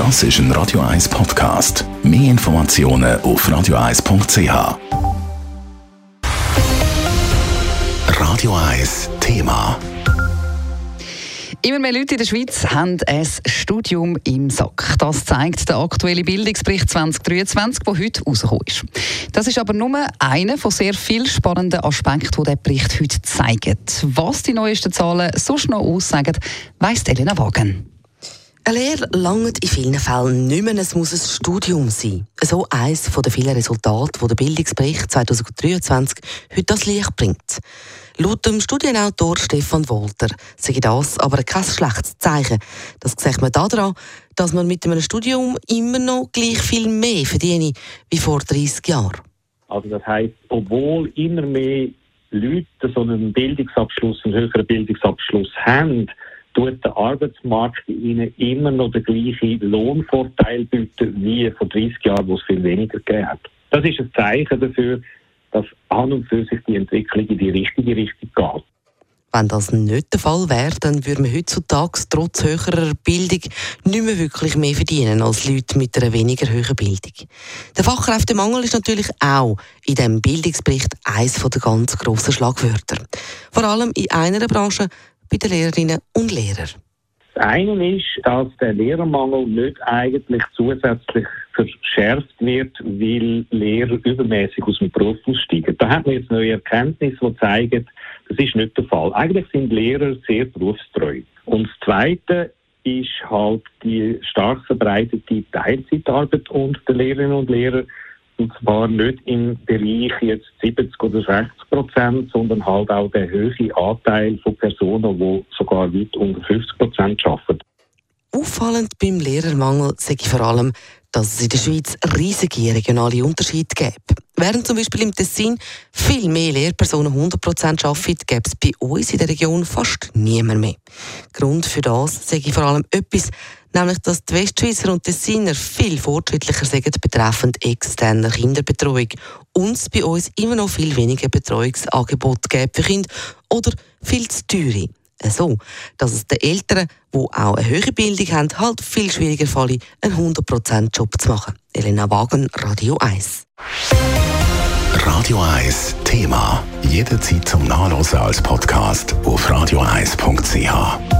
Das ist ein Radio 1 Podcast. Mehr Informationen auf radio1.ch. Radio 1 Thema. Immer mehr Leute in der Schweiz haben ein Studium im Sack. Das zeigt der aktuelle Bildungsbericht 2023, der heute rausgekommen ist. Das ist aber nur einer von sehr vielen spannenden Aspekten, die der Bericht heute zeigt. Was die neuesten Zahlen so schnell aussagen, weiss Elena Wagen. Eine Lehre langt in vielen Fällen nicht mehr, es muss ein Studium sein. So eines der vielen Resultate, die der Bildungsbericht 2023 heute das Licht bringt. Laut dem Studienautor Stefan Wolter sei das aber kein schlechtes Zeichen. Das sieht man daran, dass man mit einem Studium immer noch gleich viel mehr verdiene wie vor 30 Jahren. Also das heißt, obwohl immer mehr Leute so einen Bildungsabschluss, einen höheren Bildungsabschluss haben, tut der Arbeitsmarkt ihnen immer noch den gleichen Lohnvorteil bieten wie vor 30 Jahren, wo es viel weniger gegeben hat. Das ist ein Zeichen dafür, dass an und für sich die Entwicklung in die richtige Richtung geht. Wenn das nicht der Fall wäre, dann würden wir heutzutage trotz höherer Bildung nicht mehr wirklich mehr verdienen als Leute mit einer weniger hohen Bildung. Der Fachkräftemangel ist natürlich auch in diesem Bildungsbericht eines der ganz grossen Schlagwörter. Vor allem in einer Branche, bei den Lehrerinnen und Lehrern. Das eine ist, dass der Lehrermangel nicht eigentlich zusätzlich verschärft wird, weil Lehrer übermäßig aus dem Beruf aussteigen. Da hat man jetzt neue Erkenntnisse, die zeigen, das ist nicht der Fall. Eigentlich sind Lehrer sehr berufstreu. Und das Zweite ist halt die stark verbreitete Teilzeitarbeit unter den Lehrerinnen und Lehrern. Und zwar nicht im Bereich jetzt 70 oder 60 Prozent, sondern halt auch der hohe Anteil von Personen, die sogar weit unter 50 Prozent arbeiten. Auffallend beim Lehrermangel sehe ich vor allem, dass es in der Schweiz riesige regionale Unterschiede gibt. Während zum Beispiel im Tessin viel mehr Lehrpersonen 100% arbeiten, gäbe es bei uns in der Region fast niemand mehr. Grund für das sage ich vor allem etwas, nämlich dass die Westschweizer und Tessiner viel fortschrittlicher sind betreffend externer Kinderbetreuung und es bei uns immer noch viel weniger Betreuungsangebote gibt für Kinder oder viel zu teure so, dass es den Eltern, die auch eine höhere Bildung haben, halt viel schwieriger fällt, einen 100%-Job zu machen. Elena Wagen, Radio 1. Radio 1 Thema. Jederzeit zum Nachlesen als Podcast auf radio1.ch.